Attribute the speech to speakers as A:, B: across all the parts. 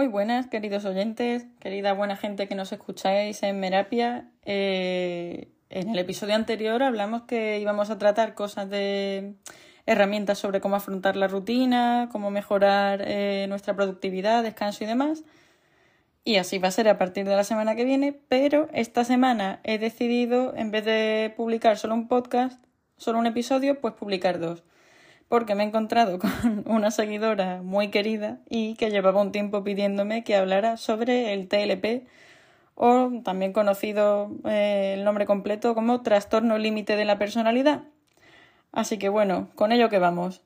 A: Muy buenas, queridos oyentes, querida buena gente que nos escucháis en Merapia. Eh, en el episodio anterior hablamos que íbamos a tratar cosas de herramientas sobre cómo afrontar la rutina, cómo mejorar eh, nuestra productividad, descanso y demás. Y así va a ser a partir de la semana que viene, pero esta semana he decidido, en vez de publicar solo un podcast, solo un episodio, pues publicar dos porque me he encontrado con una seguidora muy querida y que llevaba un tiempo pidiéndome que hablara sobre el TLP o también conocido eh, el nombre completo como trastorno límite de la personalidad. Así que bueno, con ello que vamos.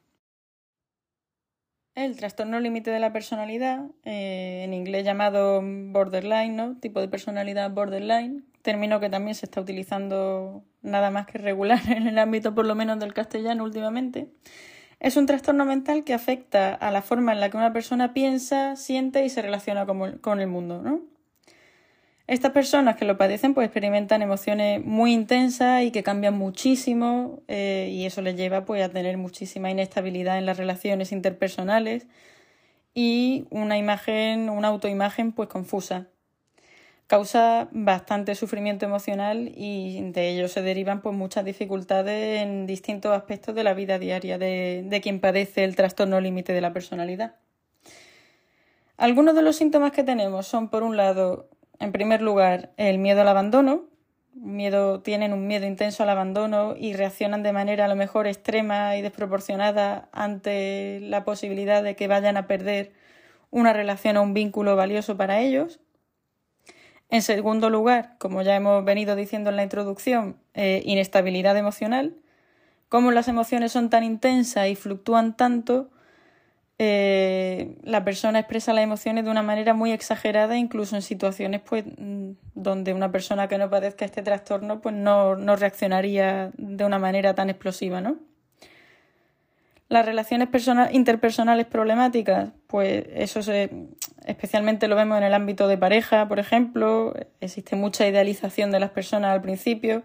A: El trastorno límite de la personalidad, eh, en inglés llamado borderline, ¿no? Tipo de personalidad borderline, término que también se está utilizando nada más que regular en el ámbito por lo menos del castellano últimamente. Es un trastorno mental que afecta a la forma en la que una persona piensa, siente y se relaciona con el mundo, ¿no? Estas personas que lo padecen pues experimentan emociones muy intensas y que cambian muchísimo eh, y eso les lleva pues a tener muchísima inestabilidad en las relaciones interpersonales y una imagen, una autoimagen pues confusa causa bastante sufrimiento emocional y de ello se derivan pues muchas dificultades en distintos aspectos de la vida diaria de, de quien padece el trastorno límite de la personalidad. Algunos de los síntomas que tenemos son, por un lado, en primer lugar, el miedo al abandono. Miedo, tienen un miedo intenso al abandono y reaccionan de manera a lo mejor extrema y desproporcionada ante la posibilidad de que vayan a perder una relación o un vínculo valioso para ellos. En segundo lugar, como ya hemos venido diciendo en la introducción, eh, inestabilidad emocional. Como las emociones son tan intensas y fluctúan tanto, eh, la persona expresa las emociones de una manera muy exagerada, incluso en situaciones pues, mm, donde una persona que no padezca este trastorno pues, no, no reaccionaría de una manera tan explosiva, ¿no? Las relaciones interpersonales problemáticas, pues eso se, especialmente lo vemos en el ámbito de pareja, por ejemplo, existe mucha idealización de las personas al principio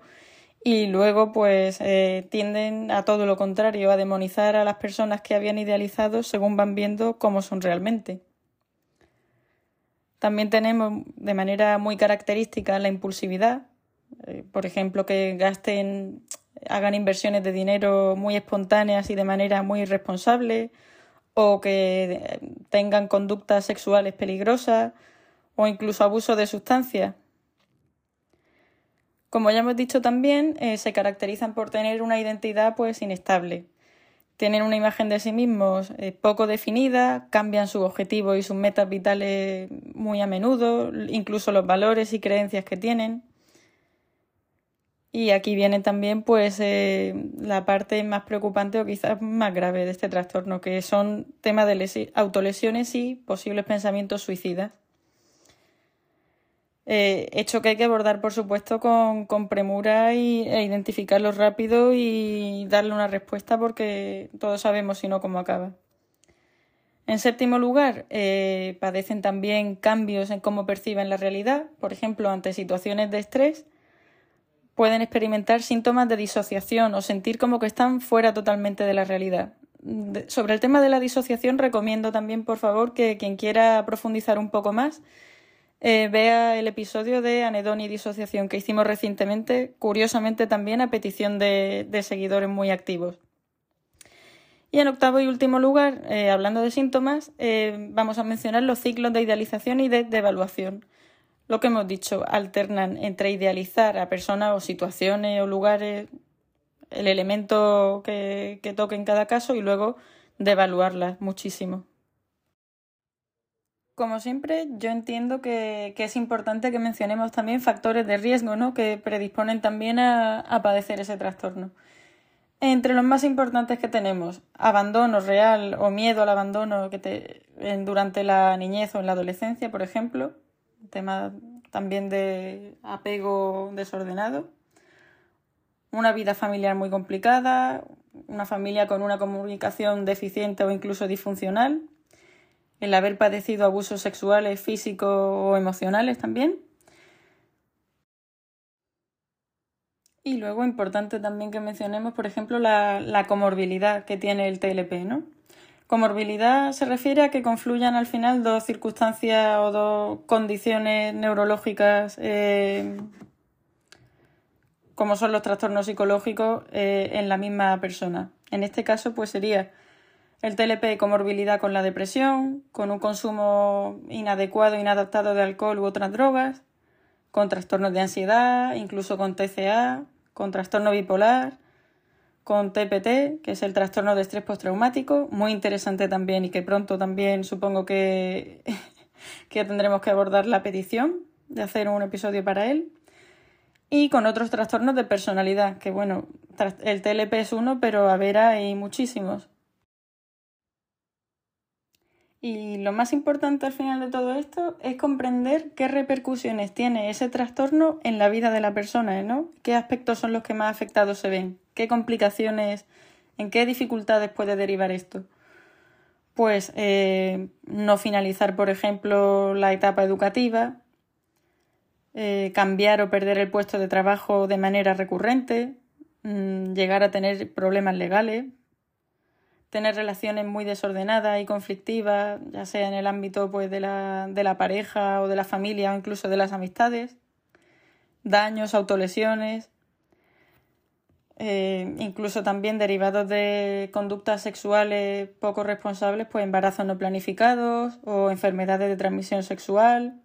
A: y luego pues eh, tienden a todo lo contrario, a demonizar a las personas que habían idealizado según van viendo cómo son realmente. También tenemos de manera muy característica la impulsividad, eh, por ejemplo, que gasten hagan inversiones de dinero muy espontáneas y de manera muy irresponsable, o que tengan conductas sexuales peligrosas, o incluso abuso de sustancias. Como ya hemos dicho también, eh, se caracterizan por tener una identidad pues inestable. Tienen una imagen de sí mismos eh, poco definida, cambian sus objetivos y sus metas vitales muy a menudo, incluso los valores y creencias que tienen. Y aquí viene también pues eh, la parte más preocupante o quizás más grave de este trastorno, que son temas de autolesiones y posibles pensamientos suicidas. Eh, hecho que hay que abordar, por supuesto, con, premura y, e identificarlo rápido y darle una respuesta porque todos sabemos si no cómo acaba. En séptimo lugar, eh, padecen también cambios en cómo perciben la realidad, por ejemplo, ante situaciones de estrés pueden experimentar síntomas de disociación o sentir como que están fuera totalmente de la realidad. sobre el tema de la disociación recomiendo también, por favor, que quien quiera profundizar un poco más eh, vea el episodio de anedonia y disociación que hicimos recientemente, curiosamente también a petición de, seguidores muy activos. Y en octavo y último lugar, eh, hablando de síntomas, eh, vamos a mencionar los ciclos de idealización y de devaluación lo que hemos dicho, alternan entre idealizar a personas o situaciones o lugares, el elemento que, toque en cada caso y luego devaluarlas muchísimo. Como siempre, yo entiendo que, es importante que mencionemos también factores de riesgo ¿no? que predisponen también a, padecer ese trastorno. Entre los más importantes que tenemos, abandono real o miedo al abandono que te, durante la niñez o en la adolescencia, por ejemplo, tema también de apego desordenado, una vida familiar muy complicada, una familia con una comunicación deficiente o incluso disfuncional, el haber padecido abusos sexuales, físicos o emocionales también. Y luego importante también que mencionemos, por ejemplo, la, la comorbilidad que tiene el TLP, ¿no? Comorbilidad se refiere a que confluyan al final dos circunstancias o dos condiciones neurológicas eh, como son los trastornos psicológicos eh, en la misma persona. En este caso, pues sería el TLP comorbilidad con la depresión, con un consumo inadecuado inadaptado de alcohol u otras drogas, con trastornos de ansiedad, incluso con TCA, con trastorno bipolar, con TPT, que es el trastorno de estrés postraumático, muy interesante también y que pronto también supongo que, que tendremos que abordar la petición de hacer un episodio para él y con otros trastornos de personalidad, que bueno, el TLP es uno, pero a ver hay muchísimos. Y lo más importante al final de todo esto es comprender qué repercusiones tiene ese trastorno en la vida de la persona, ¿no? ¿Qué aspectos son los que más afectados se ven? ¿Qué complicaciones, en qué dificultades puede derivar esto? Pues eh, no finalizar, por ejemplo, la etapa educativa, eh, cambiar o perder el puesto de trabajo de manera recurrente, mm, llegar a tener problemas legales, tener relaciones muy desordenadas y conflictivas, ya sea en el ámbito pues, de, la, de la pareja o de la familia o incluso de las amistades, daños, autolesiones, eh, incluso también derivados de conductas sexuales poco responsables, pues embarazos no planificados o enfermedades de transmisión sexual,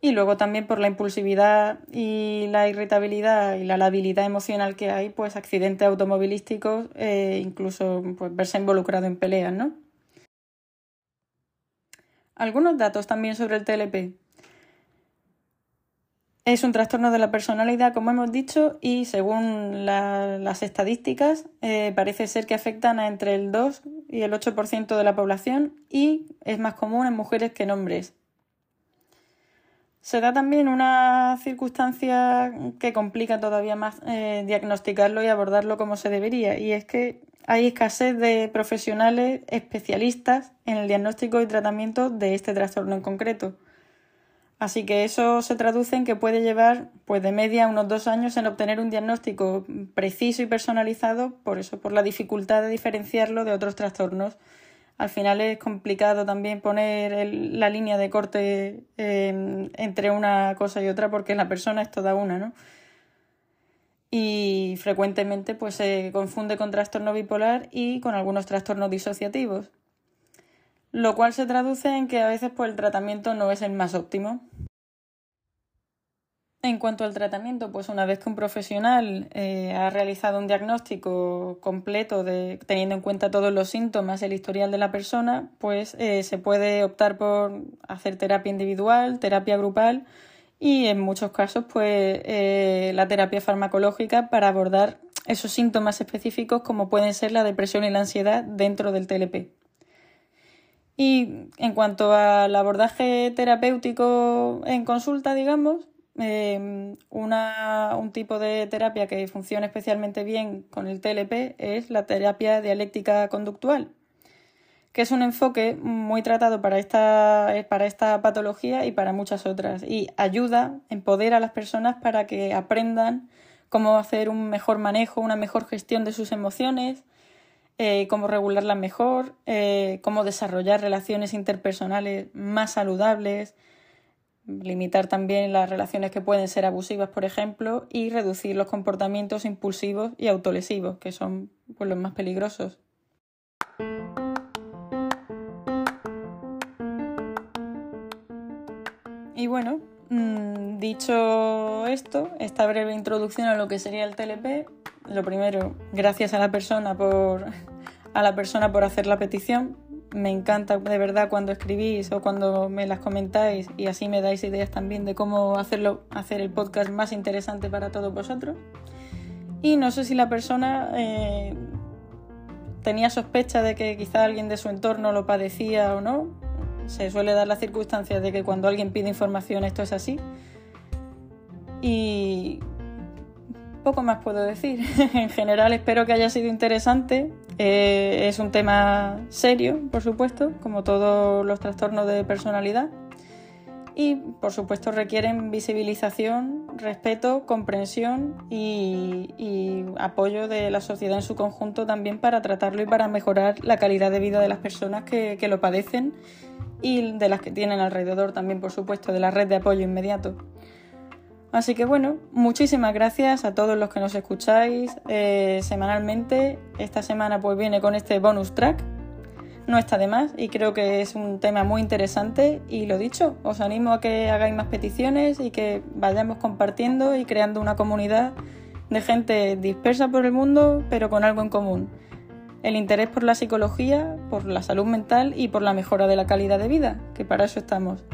A: y luego también por la impulsividad y la irritabilidad y la labilidad emocional que hay, pues accidentes automovilísticos, e incluso pues, verse involucrado en peleas, ¿no? Algunos datos también sobre el TLP. Es un trastorno de la personalidad, como hemos dicho, y según las estadísticas, eh, parece ser que afectan a entre el 2 y el 8% de la población y es más común en mujeres que en hombres. Se da también una circunstancia que complica todavía más eh, diagnosticarlo y abordarlo como se debería, y es que hay escasez de profesionales especialistas en el diagnóstico y tratamiento de este trastorno en concreto. Así que eso se traduce en que puede llevar pues de media unos dos años en obtener un diagnóstico preciso y personalizado, por eso, por la dificultad de diferenciarlo de otros trastornos al final es complicado también poner la línea de corte em, entre una cosa y otra porque la persona es toda una, ¿no? Y frecuentemente pues se confunde con trastorno bipolar y con algunos trastornos disociativos, lo cual se traduce en que a veces pues el tratamiento no es el más óptimo. En cuanto al tratamiento, pues una vez que un profesional eh, ha realizado un diagnóstico completo de, teniendo en cuenta todos los síntomas, el historial de la persona, pues eh, se puede optar por hacer terapia individual, terapia grupal y en muchos casos pues eh, la terapia farmacológica para abordar esos síntomas específicos como pueden ser la depresión y la ansiedad dentro del TLP. Y en cuanto al abordaje terapéutico en consulta, digamos, Em, un tipo de terapia que funciona especialmente bien con el TLP es la terapia dialéctica conductual, que es un enfoque muy tratado para esta, para esta patología y para muchas otras, y ayuda, empodera a las personas para que aprendan cómo hacer un mejor manejo, una mejor gestión de sus emociones, eh, cómo regularlas mejor, eh, cómo desarrollar relaciones interpersonales más saludables, limitar también las relaciones que pueden ser abusivas, por ejemplo, y reducir los comportamientos impulsivos y autolesivos, que son pues, los más peligrosos. Y bueno, mm, dicho esto, esta breve introducción a lo que sería el TLP, lo primero, gracias a la persona por a la persona por hacer la petición, me encanta de verdad cuando escribís o cuando me las comentáis y así me dais ideas también de cómo hacerlo, hacer el podcast más interesante para todos vosotros. Y no sé si la persona eh, tenía sospecha de que quizá alguien de su entorno lo padecía o no. Se suele dar la circunstancia de que cuando alguien pide información esto es así. Y poco más puedo decir. en general espero que haya sido interesante. Eh, es un tema serio, por supuesto, como todos los trastornos de personalidad. y por supuesto requieren visibilización, respeto, comprensión y, apoyo de la sociedad en su conjunto también para tratarlo y para mejorar la calidad de vida de las personas que, que lo padecen y de las que tienen alrededor también, por supuesto, de la red de apoyo inmediato. Así que bueno, muchísimas gracias a todos los que nos escucháis eh, semanalmente. Esta semana pues viene con este bonus track. No está de más y creo que es un tema muy interesante y lo dicho, os animo a que hagáis más peticiones y que vayamos compartiendo y creando una comunidad de gente dispersa por el mundo pero con algo en común. El interés por la psicología, por la salud mental y por la mejora de la calidad de vida, que para eso estamos.